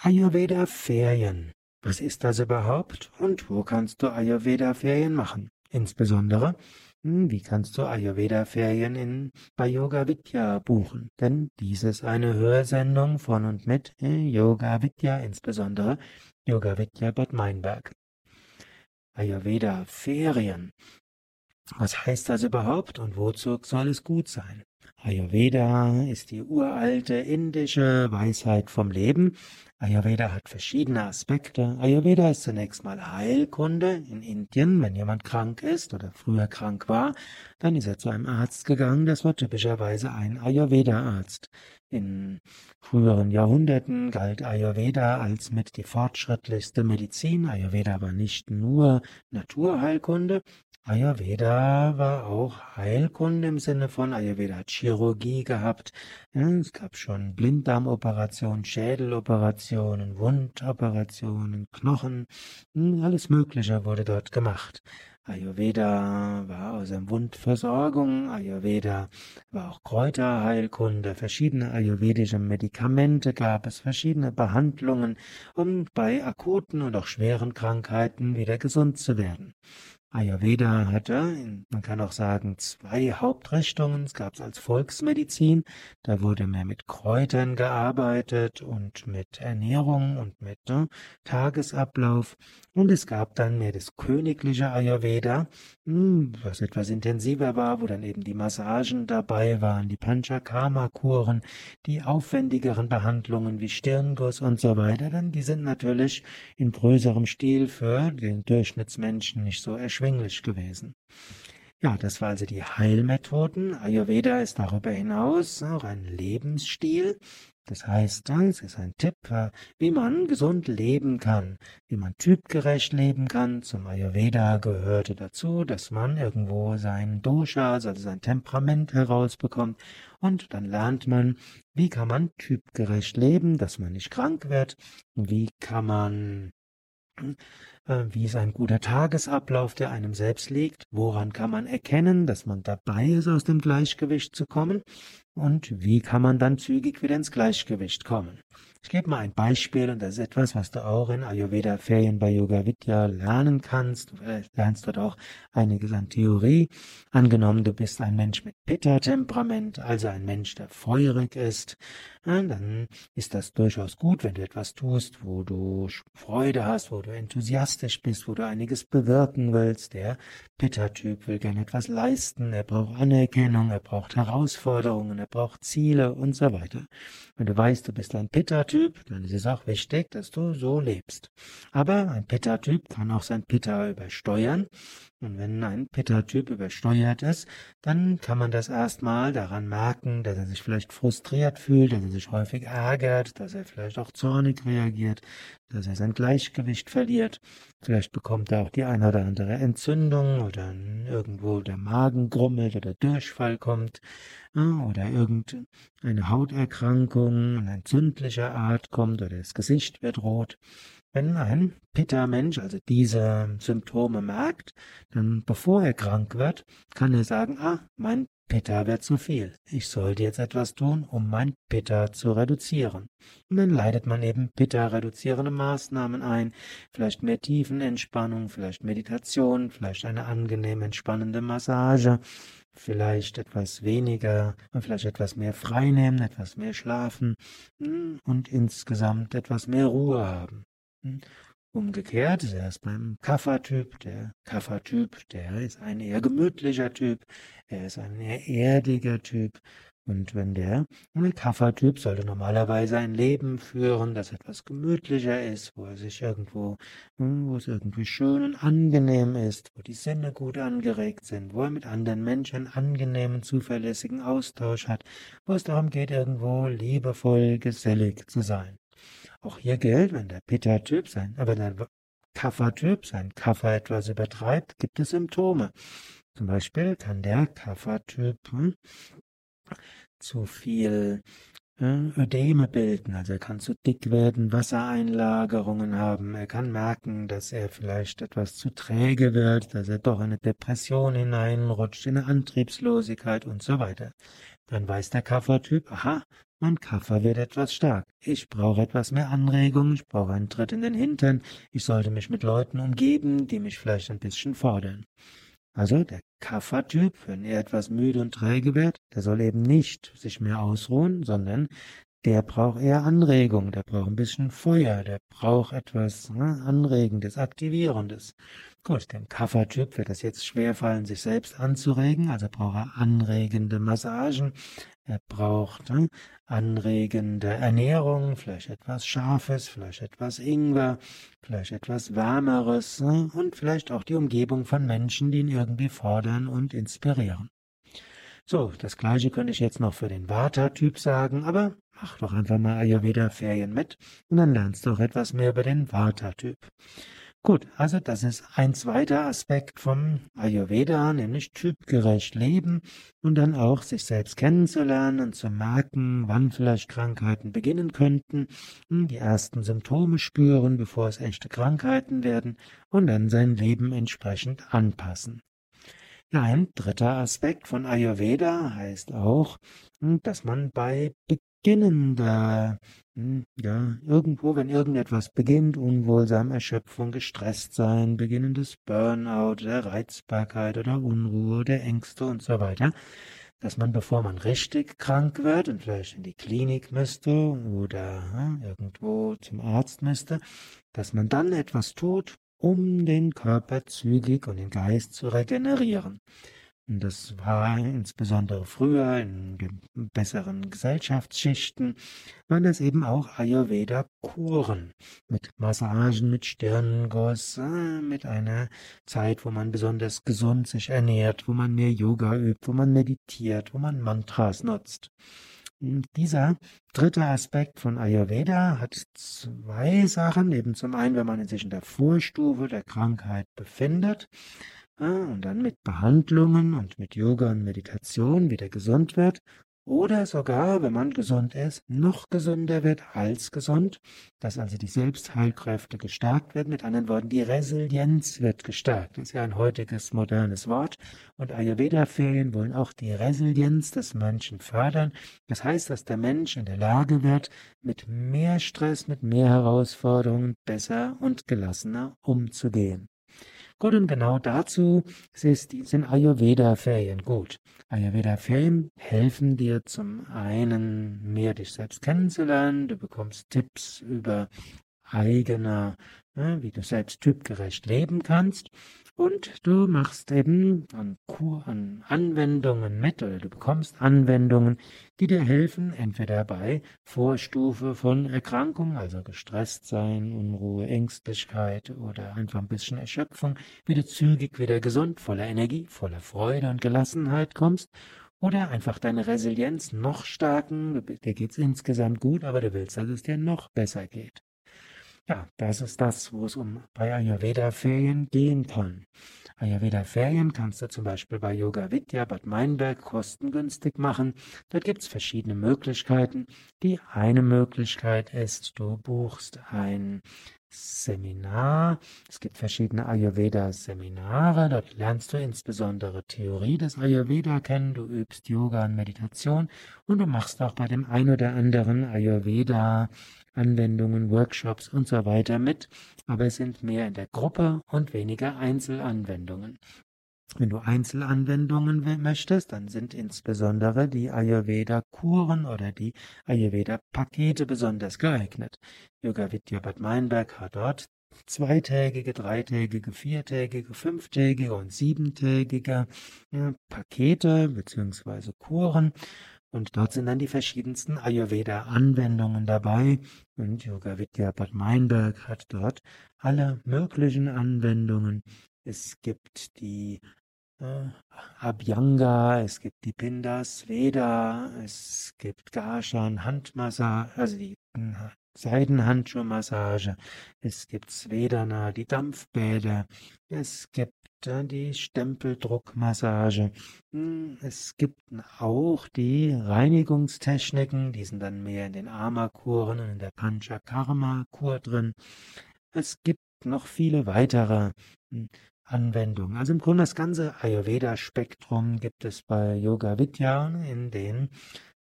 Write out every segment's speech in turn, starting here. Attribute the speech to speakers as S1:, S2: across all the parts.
S1: Ayurveda-Ferien. Was ist das überhaupt und wo kannst du Ayurveda-Ferien machen? Insbesondere, hm, wie kannst du Ayurveda-Ferien in, bei Yoga Vidya buchen? Denn dies ist eine Hörsendung von und mit äh, Yoga Vidya, insbesondere Yoga Vidya Bad Meinberg. Ayurveda-Ferien. Was heißt das überhaupt und wozu soll es gut sein? Ayurveda ist die uralte indische Weisheit vom Leben. Ayurveda hat verschiedene Aspekte. Ayurveda ist zunächst mal Heilkunde in Indien. Wenn jemand krank ist oder früher krank war, dann ist er zu einem Arzt gegangen. Das war typischerweise ein Ayurveda-Arzt. In früheren Jahrhunderten galt Ayurveda als mit die fortschrittlichste Medizin. Ayurveda war nicht nur Naturheilkunde, Ayurveda war auch Heilkunde im Sinne von Ayurveda hat Chirurgie gehabt. Es gab schon Blinddarmoperationen, Schädeloperationen, Wundoperationen, Knochen, hm, alles Mögliche wurde dort gemacht. Ayurveda war außer Wundversorgung, Ayurveda war auch Kräuterheilkunde, verschiedene ayurvedische Medikamente gab es, verschiedene Behandlungen, um bei akuten und auch schweren Krankheiten wieder gesund zu werden. Ayurveda hatte, man kann auch sagen, zwei Hauptrichtungen. Es gab es als Volksmedizin, da wurde mehr mit Kräutern gearbeitet und mit Ernährung und mit ne, Tagesablauf. Und es gab dann mehr das königliche Ayurveda, hm, was etwas intensiver war, wo dann eben die Massagen dabei waren, die Panchakarma-Kuren, die aufwendigeren Behandlungen wie Stirnguss und so weiter. Dann die sind natürlich in größerem Stil für den Durchschnittsmenschen nicht so erschwinglich erschwinglich gewesen. Ja, das war also die Heilmethoden. Ayurveda ist darüber hinaus auch ein Lebensstil. Das heißt, es ist ein Tipp, wie man gesund leben kann, wie man typgerecht leben kann. Zum Ayurveda gehörte dazu, dass man irgendwo sein Dosha, also sein Temperament herausbekommt. Und dann lernt man, wie kann man typgerecht leben, dass man nicht krank wird. Wie kann man wie ist ein guter Tagesablauf, der einem selbst liegt? Woran kann man erkennen, dass man dabei ist, aus dem Gleichgewicht zu kommen? Und wie kann man dann zügig wieder ins Gleichgewicht kommen? Ich gebe mal ein Beispiel und das ist etwas, was du auch in Ayurveda Ferien bei Yoga Vidya lernen kannst. Du lernst dort auch einiges an Theorie. Angenommen, du bist ein Mensch mit Pitta-Temperament, also ein Mensch, der feurig ist, dann ist das durchaus gut, wenn du etwas tust, wo du Freude hast, wo du enthusiastisch bist, wo du einiges bewirken willst. Der Pitta-Typ will gerne etwas leisten, er braucht Anerkennung, er braucht Herausforderungen, er braucht Ziele und so weiter. Wenn du weißt, du bist ein Pitta Pitta-Typ, dann ist es auch wichtig, dass du so lebst. Aber ein Pitta-Typ kann auch sein Pitta übersteuern. Und wenn ein Pitta-Typ übersteuert ist, dann kann man das erstmal daran merken, dass er sich vielleicht frustriert fühlt, dass er sich häufig ärgert, dass er vielleicht auch zornig reagiert, dass er sein Gleichgewicht verliert. Vielleicht bekommt er auch die eine oder andere Entzündung oder irgendwo der Magen grummelt oder Durchfall kommt oder irgendeine Hauterkrankung entzündlicher Art kommt oder das Gesicht wird rot. Wenn ein Pitta-Mensch also diese Symptome merkt, dann bevor er krank wird, kann er sagen, ah, mein Pitta wird zu viel. Ich sollte jetzt etwas tun, um mein Pitta zu reduzieren. Und dann leitet man eben Pitta-reduzierende Maßnahmen ein, vielleicht mehr Tiefenentspannung, vielleicht Meditation, vielleicht eine angenehm entspannende Massage, vielleicht etwas weniger, vielleicht etwas mehr freinehmen, etwas mehr schlafen hm, und insgesamt etwas mehr Ruhe haben. Umgekehrt ist erst beim Kaffertyp. Der Kaffertyp, der ist ein eher gemütlicher Typ. Er ist ein eher erdiger Typ. Und wenn der, der Kaffertyp sollte normalerweise ein Leben führen, das etwas gemütlicher ist, wo er sich irgendwo, hm, wo es irgendwie schön und angenehm ist, wo die Sinne gut angeregt sind, wo er mit anderen Menschen angenehmen, zuverlässigen Austausch hat, wo es darum geht, irgendwo liebevoll, gesellig zu sein. Auch hier gilt, wenn der Pitta-Typ sein, aber der Kapha-Typ sein Kapha etwas übertreibt, gibt es Symptome. Zum Beispiel kann der Kapha-Typ hm, zu viel äh, Ödeme bilden, also er kann zu dick werden, Wassereinlagerungen haben, er kann merken, dass er vielleicht etwas zu träge wird, dass er doch in eine Depression hineinrutscht, in eine Antriebslosigkeit und so weiter. Dann weiß der Kaffertyp, aha, mein Kaffer wird etwas stark. Ich brauche etwas mehr Anregung, ich brauche einen Tritt in den Hintern. Ich sollte mich mit Leuten umgeben, die mich vielleicht ein bisschen fordern. Also der Kaffertyp, wenn er etwas müde und träge wird, der soll eben nicht sich mehr ausruhen, sondern der braucht eher Anregung, der braucht ein bisschen Feuer, der braucht etwas ne, Anregendes, Aktivierendes. Gut, dem Kaffertyp wird es jetzt schwerfallen, sich selbst anzuregen, also braucht er anregende Massagen, er braucht ne, anregende Ernährung, vielleicht etwas Scharfes, vielleicht etwas Ingwer, vielleicht etwas Wärmeres ne, und vielleicht auch die Umgebung von Menschen, die ihn irgendwie fordern und inspirieren. So, das gleiche könnte ich jetzt noch für den Vata-Typ sagen, aber mach doch einfach mal Ayurveda-Ferien mit und dann lernst du auch etwas mehr über den Vata-Typ. Gut, also das ist ein zweiter Aspekt vom Ayurveda, nämlich typgerecht leben und dann auch sich selbst kennenzulernen und zu merken, wann vielleicht Krankheiten beginnen könnten, hm, die ersten Symptome spüren, bevor es echte Krankheiten werden und dann sein Leben entsprechend anpassen. Ein dritter Aspekt von Ayurveda heißt auch, hm, dass man bei beginnender, hm, ja, irgendwo, wenn irgendetwas beginnt, Unwohlsein, Erschöpfung, gestresst sein, beginnendes Burnout, der Reizbarkeit oder Unruhe, der Ängste und so weiter, dass man, bevor man richtig krank wird und vielleicht in die Klinik müsste oder ja, irgendwo zum Arzt müsste, dass man dann etwas tut, um den Körper zügig und den Geist zu regenerieren. Und das war insbesondere früher in besseren Gesellschaftsschichten, waren das eben auch Ayurveda-Kuren mit Massagen, mit Stirnguss, äh, mit einer Zeit, wo man besonders gesund sich ernährt, wo man mehr Yoga übt, wo man meditiert, wo man Mantras nutzt. Dieser dritte Aspekt von Ayurveda hat zwei Sachen. Eben zum einen, wenn man sich in der Vorstufe der Krankheit befindet und dann mit Behandlungen und mit Yoga und Meditation wieder gesund wird oder sogar, wenn man gesund ist, noch gesünder wird als gesund, dass also die Selbstheilkräfte gestärkt werden. Mit anderen Worten, die Resilienz wird gestärkt. Das ist ja ein heutiges modernes Wort. Und Ayurveda-Ferien wollen auch die Resilienz des Menschen fördern. Das heißt, dass der Mensch in der Lage wird, mit mehr Stress, mit mehr Herausforderungen besser und gelassener umzugehen. Gut, und genau dazu sind Ayurveda-Ferien gut. Ayurveda-Ferien helfen dir zum einen, mehr dich selbst kennenzulernen. Du bekommst Tipps über eigene, ne, wie du selbst typgerecht leben kannst. Und du machst eben an, Kur, an Anwendungen mit oder du bekommst Anwendungen, die dir helfen, entweder bei Vorstufe von Erkrankung, also gestresst sein, Unruhe, Ängstlichkeit oder einfach ein bisschen Erschöpfung, wieder zügig, wieder gesund, voller Energie, voller Freude und Gelassenheit kommst oder einfach deine Resilienz noch stärken. Dir geht's insgesamt gut, aber du willst, dass es dir noch besser geht. Ja, das ist das, wo es um bei Ayurveda-Ferien gehen kann. Ayurveda-Ferien kannst du zum Beispiel bei Yoga Vidya Bad Meinberg kostengünstig machen. Dort gibt es verschiedene Möglichkeiten. Die eine Möglichkeit ist, du buchst ein Seminar. Es gibt verschiedene Ayurveda-Seminare. Dort lernst du insbesondere Theorie des Ayurveda kennen. Du übst Yoga und Meditation und du machst auch bei dem ein oder anderen Ayurveda Anwendungen, Workshops und so weiter mit, aber es sind mehr in der Gruppe und weniger Einzelanwendungen. Wenn du Einzelanwendungen möchtest, dann sind insbesondere die Ayurveda-Kuren oder die Ayurveda-Pakete besonders geeignet. Yoga Vidya Bad Meinberg hat dort zweitägige, dreitägige, viertägige, fünftägige und siebentägige ja, Pakete bzw. Kuren und dort sind dann die verschiedensten Ayurveda-Anwendungen dabei. Und Yoga Vidya Bad Meinberg hat dort alle möglichen Anwendungen. Es gibt die äh, Abhyanga, es gibt die Pindas Veda, es gibt Garshan Handmassage, also die Seidenhandschuhmassage, es gibt Svedana, die Dampfbäder, es gibt dann die Stempeldruckmassage. Hm, es gibt auch die Reinigungstechniken, die sind dann mehr in den Ama-Kuren und in der Panchakarma-Kur drin. Es gibt noch viele weitere hm, Anwendungen. Also im Grunde das ganze Ayurveda-Spektrum gibt es bei Yoga Vidya in den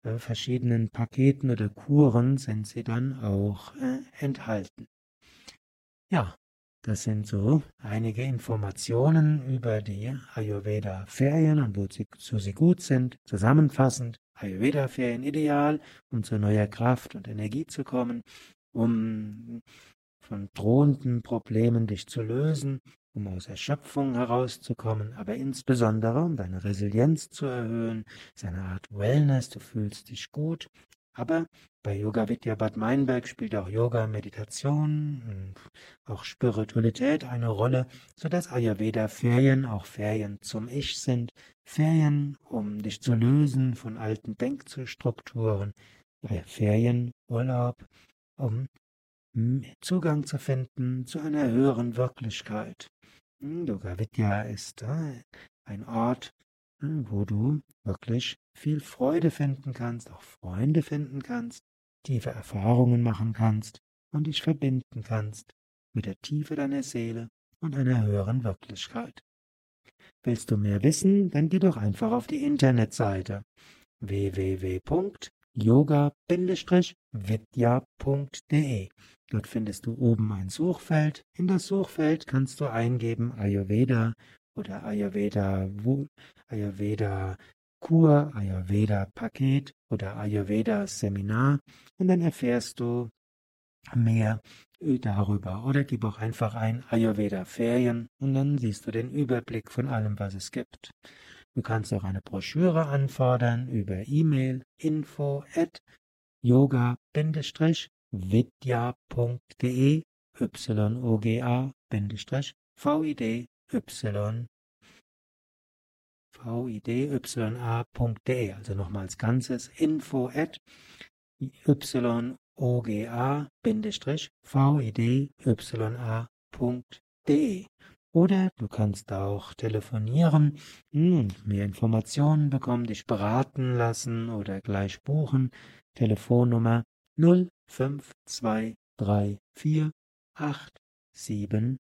S1: äh, verschiedenen Paketen oder Kuren sind sie dann auch äh, enthalten. Ja, das sind so einige Informationen über die Ayurveda-Ferien und wozu sie gut sind. Zusammenfassend, Ayurveda-Ferien ideal, um zu neuer Kraft und Energie zu kommen, um von drohenden Problemen dich zu lösen, um aus Erschöpfung herauszukommen, aber insbesondere um deine Resilienz zu erhöhen, ist eine Art Wellness, du fühlst dich gut. Aber bei Yoga Vidya Bad Meinberg spielt auch Yoga, Meditation und auch Spiritualität eine Rolle, sodass Ayurveda Ferien auch Ferien zum Ich sind, Ferien, um dich zu lösen von alten Denkstrukturen, Ferien, Urlaub, um Zugang zu finden zu einer höheren Wirklichkeit. Hm, Yoga Vidya ist äh, ein Ort, wo du wirklich viel Freude finden kannst, auch Freunde finden kannst, tiefe Erfahrungen machen kannst und dich verbinden kannst mit der Tiefe deiner Seele und einer höheren Wirklichkeit. Willst du mehr wissen, dann geh doch einfach auf die Internetseite www.yoga-vidya.de. Dort findest du oben ein Suchfeld. In das Suchfeld kannst du eingeben Ayurveda oder Ayurveda, Ayurveda Kur, Ayurveda Paket oder Ayurveda Seminar und dann erfährst du mehr darüber. Oder gib auch einfach ein Ayurveda Ferien und dann siehst du den Überblick von allem, was es gibt. Du kannst auch eine Broschüre anfordern über E-Mail info at yoga-vidya.de yoga-vid-vid vidya.de, also nochmals ganzes info at yoga-vidya.de. Oder du kannst auch telefonieren und mehr Informationen bekommen, dich beraten lassen oder gleich buchen. Telefonnummer 05234 870